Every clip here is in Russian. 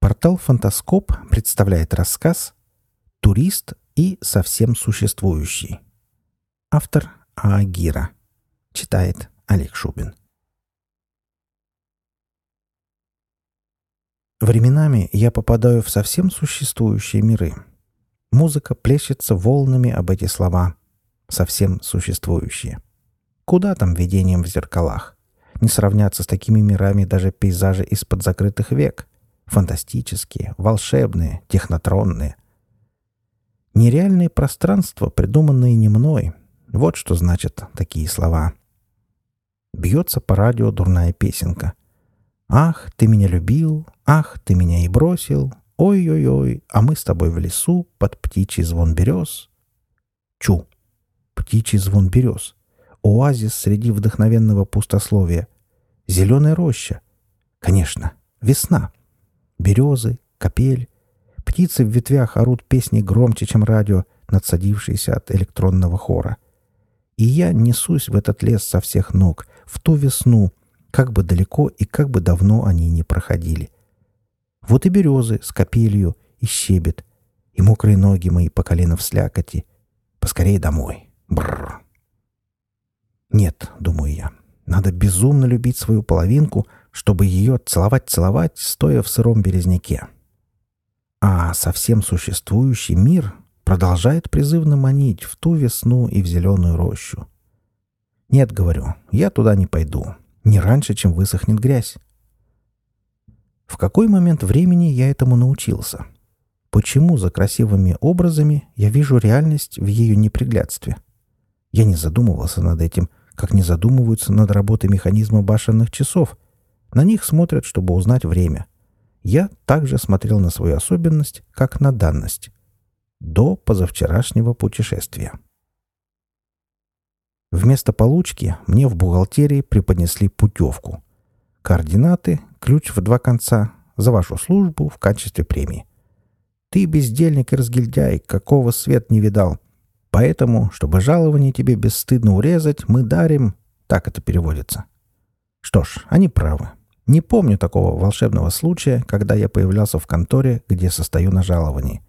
Портал «Фантаскоп» представляет рассказ «Турист и совсем существующий». Автор Агира. Читает Олег Шубин. Временами я попадаю в совсем существующие миры. Музыка плещется волнами об эти слова. Совсем существующие. Куда там видением в зеркалах? Не сравнятся с такими мирами даже пейзажи из-под закрытых век — фантастические, волшебные, технотронные. Нереальные пространства, придуманные не мной. Вот что значат такие слова. Бьется по радио дурная песенка. «Ах, ты меня любил, ах, ты меня и бросил, ой-ой-ой, а мы с тобой в лесу под птичий звон берез». Чу. Птичий звон берез. Оазис среди вдохновенного пустословия. Зеленая роща. Конечно, весна березы, капель. Птицы в ветвях орут песни громче, чем радио, надсадившиеся от электронного хора. И я несусь в этот лес со всех ног, в ту весну, как бы далеко и как бы давно они не проходили. Вот и березы с капелью, и щебет, и мокрые ноги мои по колено в слякоти. Поскорее домой. Бррр. Нет, думаю я, надо безумно любить свою половинку — чтобы ее целовать-целовать, стоя в сыром березняке. А совсем существующий мир продолжает призывно манить в ту весну и в зеленую рощу. Нет, говорю, я туда не пойду. Не раньше, чем высохнет грязь. В какой момент времени я этому научился? Почему за красивыми образами я вижу реальность в ее неприглядстве? Я не задумывался над этим, как не задумываются над работой механизма башенных часов — на них смотрят, чтобы узнать время. Я также смотрел на свою особенность, как на данность. До позавчерашнего путешествия. Вместо получки мне в бухгалтерии преподнесли путевку. Координаты, ключ в два конца, за вашу службу в качестве премии. Ты бездельник и разгильдяй, какого свет не видал. Поэтому, чтобы жалование тебе бесстыдно урезать, мы дарим... Так это переводится. Что ж, они правы. Не помню такого волшебного случая, когда я появлялся в конторе, где состою на жаловании.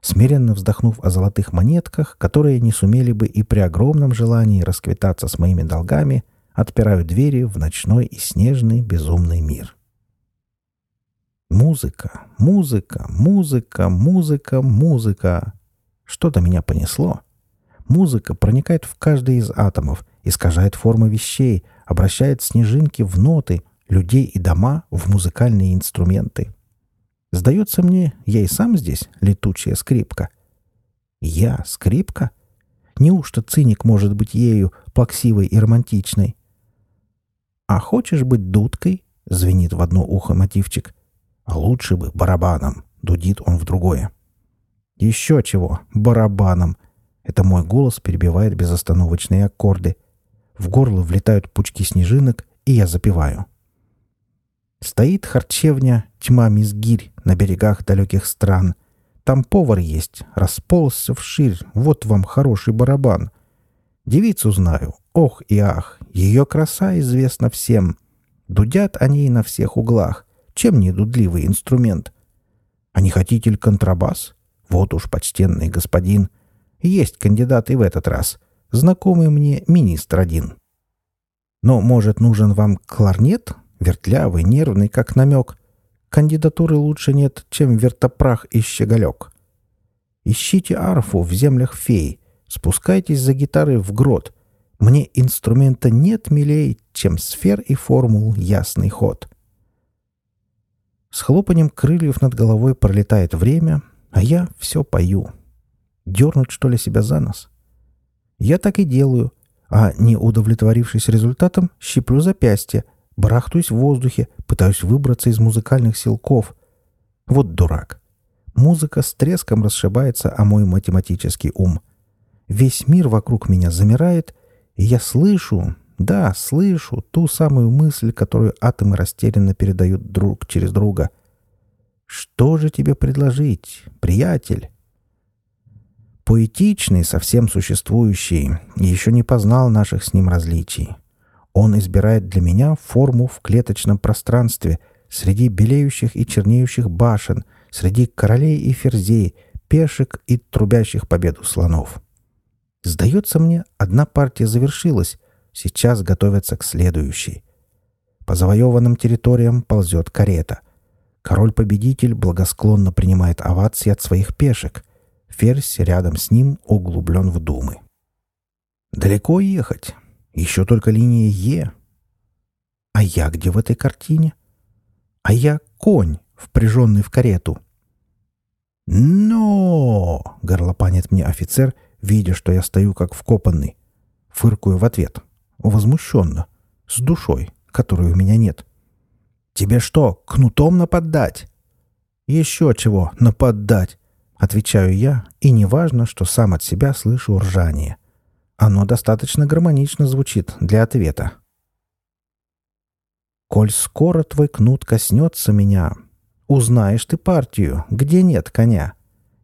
Смиренно вздохнув о золотых монетках, которые не сумели бы и при огромном желании расквитаться с моими долгами, отпираю двери в ночной и снежный безумный мир. Музыка, музыка, музыка, музыка, музыка. Что-то меня понесло. Музыка проникает в каждый из атомов, искажает формы вещей, обращает снежинки в ноты, людей и дома в музыкальные инструменты. Сдается мне, я и сам здесь летучая скрипка. Я скрипка? Неужто циник может быть ею, плаксивой и романтичной? «А хочешь быть дудкой?» — звенит в одно ухо мотивчик. «А лучше бы барабаном», — дудит он в другое. «Еще чего, барабаном!» Это мой голос перебивает безостановочные аккорды. В горло влетают пучки снежинок, и я запеваю. Стоит харчевня тьма мизгирь на берегах далеких стран. Там повар есть, расползся вширь, вот вам хороший барабан. Девицу знаю, ох и ах, ее краса известна всем. Дудят они на всех углах, чем не дудливый инструмент. А не хотите ли контрабас? Вот уж почтенный господин. Есть кандидат и в этот раз. Знакомый мне министр один. Но, может, нужен вам кларнет? Вертлявый, нервный, как намек. Кандидатуры лучше нет, чем вертопрах и щеголек. Ищите арфу в землях фей, спускайтесь за гитарой в грот. Мне инструмента нет милей, чем сфер и формул ясный ход. С хлопанием крыльев над головой пролетает время, а я все пою. Дернуть, что ли, себя за нос? Я так и делаю, а, не удовлетворившись результатом, щиплю запястье — Барахтуюсь в воздухе, пытаюсь выбраться из музыкальных силков. Вот дурак. Музыка с треском расшибается о мой математический ум. Весь мир вокруг меня замирает, и я слышу, да, слышу ту самую мысль, которую атомы растерянно передают друг через друга. «Что же тебе предложить, приятель?» Поэтичный, совсем существующий, еще не познал наших с ним различий. Он избирает для меня форму в клеточном пространстве, среди белеющих и чернеющих башен, среди королей и ферзей, пешек и трубящих победу слонов. Сдается мне, одна партия завершилась, сейчас готовятся к следующей. По завоеванным территориям ползет карета. Король-победитель благосклонно принимает овации от своих пешек. Ферзь рядом с ним углублен в думы. Далеко ехать. Еще только линия Е. А я где в этой картине? А я конь, впряженный в карету. «Но!» — горлопанит мне офицер, видя, что я стою как вкопанный. Фыркую в ответ. Возмущенно. С душой, которой у меня нет. «Тебе что, кнутом нападать?» «Еще чего нападать?» — отвечаю я, и неважно, что сам от себя слышу ржание. Оно достаточно гармонично звучит для ответа. «Коль скоро твой кнут коснется меня, узнаешь ты партию, где нет коня.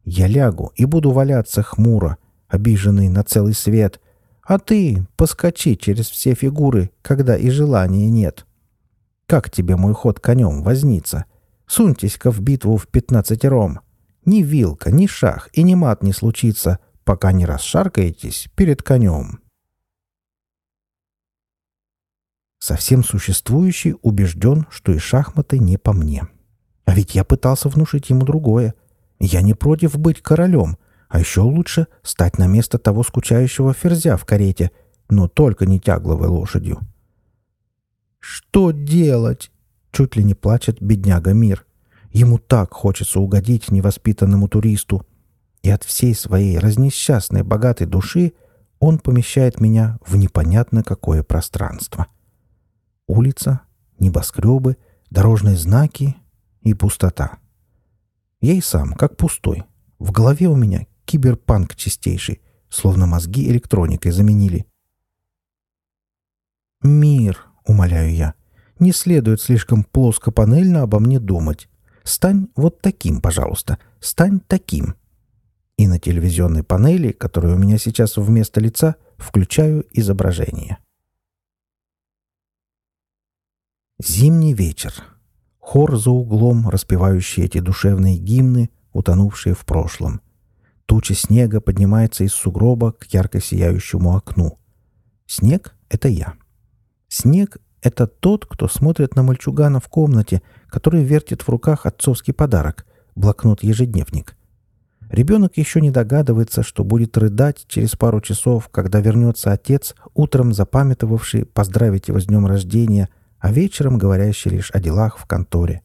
Я лягу и буду валяться хмуро, обиженный на целый свет, а ты поскочи через все фигуры, когда и желания нет. Как тебе мой ход конем возниться? Суньтесь-ка в битву в пятнадцатером. Ни вилка, ни шах и ни мат не случится, пока не расшаркаетесь перед конем. Совсем существующий убежден, что и шахматы не по мне. А ведь я пытался внушить ему другое. Я не против быть королем, а еще лучше стать на место того скучающего ферзя в карете, но только не тягловой лошадью. «Что делать?» — чуть ли не плачет бедняга Мир. Ему так хочется угодить невоспитанному туристу и от всей своей разнесчастной богатой души он помещает меня в непонятно какое пространство. Улица, небоскребы, дорожные знаки и пустота. Я и сам, как пустой. В голове у меня киберпанк чистейший, словно мозги электроникой заменили. «Мир», — умоляю я, — «не следует слишком плоско-панельно обо мне думать. Стань вот таким, пожалуйста, стань таким». И на телевизионной панели, которая у меня сейчас вместо лица, включаю изображение. Зимний вечер. Хор за углом, распевающий эти душевные гимны, утонувшие в прошлом. Туча снега поднимается из сугроба к ярко сияющему окну. Снег — это я. Снег — это тот, кто смотрит на мальчугана в комнате, который вертит в руках отцовский подарок — блокнот-ежедневник — Ребенок еще не догадывается, что будет рыдать через пару часов, когда вернется отец, утром запамятовавший поздравить его с днем рождения, а вечером говорящий лишь о делах в конторе.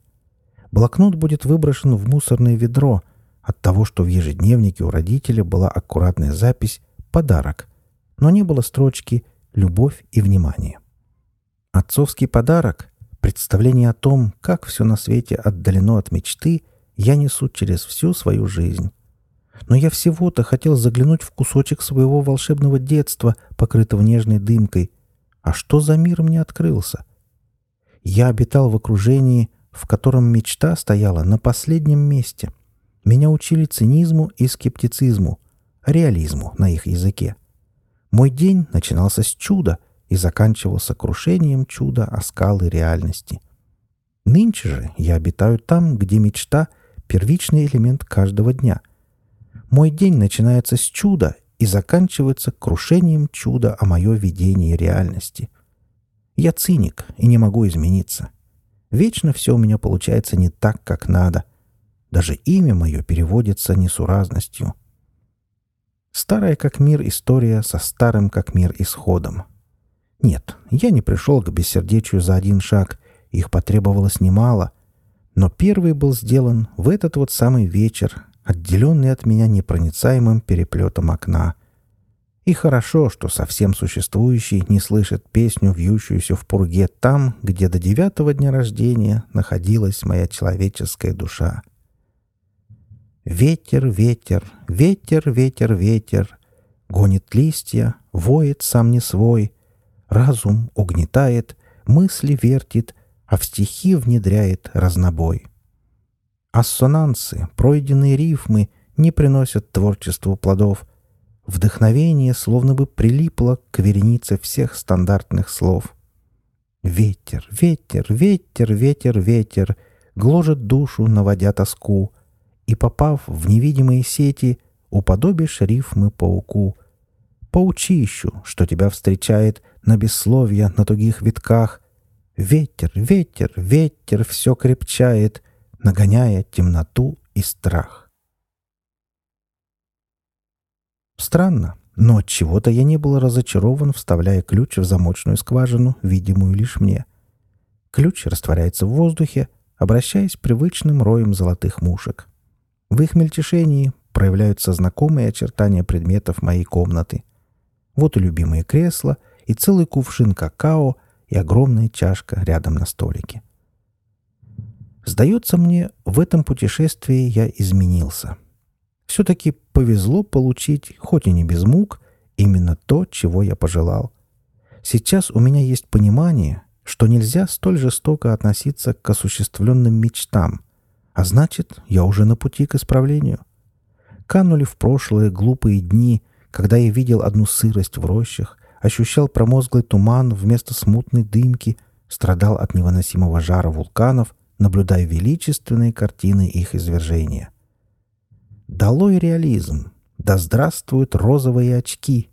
Блокнот будет выброшен в мусорное ведро от того, что в ежедневнике у родителя была аккуратная запись «подарок», но не было строчки «любовь и внимание». Отцовский подарок, представление о том, как все на свете отдалено от мечты, я несу через всю свою жизнь но я всего-то хотел заглянуть в кусочек своего волшебного детства, покрытого нежной дымкой. А что за мир мне открылся? Я обитал в окружении, в котором мечта стояла на последнем месте. Меня учили цинизму и скептицизму, реализму на их языке. Мой день начинался с чуда и заканчивался крушением чуда о скалы реальности. Нынче же я обитаю там, где мечта — первичный элемент каждого дня — мой день начинается с чуда и заканчивается крушением чуда о мое видении реальности. Я циник и не могу измениться. Вечно все у меня получается не так, как надо. Даже имя мое переводится несуразностью. Старая как мир история со старым как мир исходом. Нет, я не пришел к бессердечию за один шаг, их потребовалось немало, но первый был сделан в этот вот самый вечер, отделенный от меня непроницаемым переплетом окна. И хорошо, что совсем существующий не слышит песню, вьющуюся в пурге там, где до девятого дня рождения находилась моя человеческая душа. Ветер, ветер, ветер, ветер, ветер, Гонит листья, воет сам не свой, Разум угнетает, мысли вертит, А в стихи внедряет разнобой. Ассонансы, пройденные рифмы не приносят творчеству плодов. Вдохновение словно бы прилипло к веренице всех стандартных слов. Ветер, ветер, ветер, ветер, ветер Гложет душу, наводя тоску, И, попав в невидимые сети, Уподобишь рифмы пауку. Паучищу, что тебя встречает На бессловья, на тугих витках. Ветер, ветер, ветер все крепчает, Нагоняя темноту и страх. Странно, но от чего-то я не был разочарован, вставляя ключ в замочную скважину, видимую лишь мне. Ключ растворяется в воздухе, обращаясь привычным роем золотых мушек. В их мельтешении проявляются знакомые очертания предметов моей комнаты. Вот и любимые кресла, и целый кувшин какао, и огромная чашка рядом на столике. Сдается мне, в этом путешествии я изменился. Все-таки повезло получить, хоть и не без мук, именно то, чего я пожелал. Сейчас у меня есть понимание, что нельзя столь жестоко относиться к осуществленным мечтам, а значит, я уже на пути к исправлению. Канули в прошлое глупые дни, когда я видел одну сырость в рощах, ощущал промозглый туман вместо смутной дымки, страдал от невыносимого жара вулканов, наблюдая величественные картины их извержения. Долой реализм! Да здравствуют розовые очки!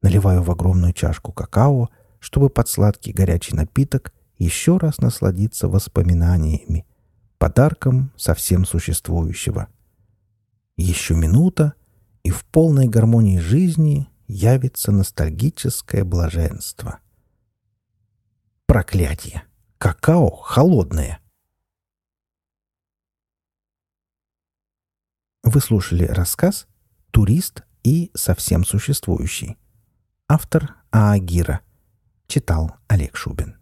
Наливаю в огромную чашку какао, чтобы под сладкий горячий напиток еще раз насладиться воспоминаниями, подарком совсем существующего. Еще минута, и в полной гармонии жизни явится ностальгическое блаженство. Проклятие! Какао холодное! Вы слушали рассказ «Турист и совсем существующий». Автор Аагира. Читал Олег Шубин.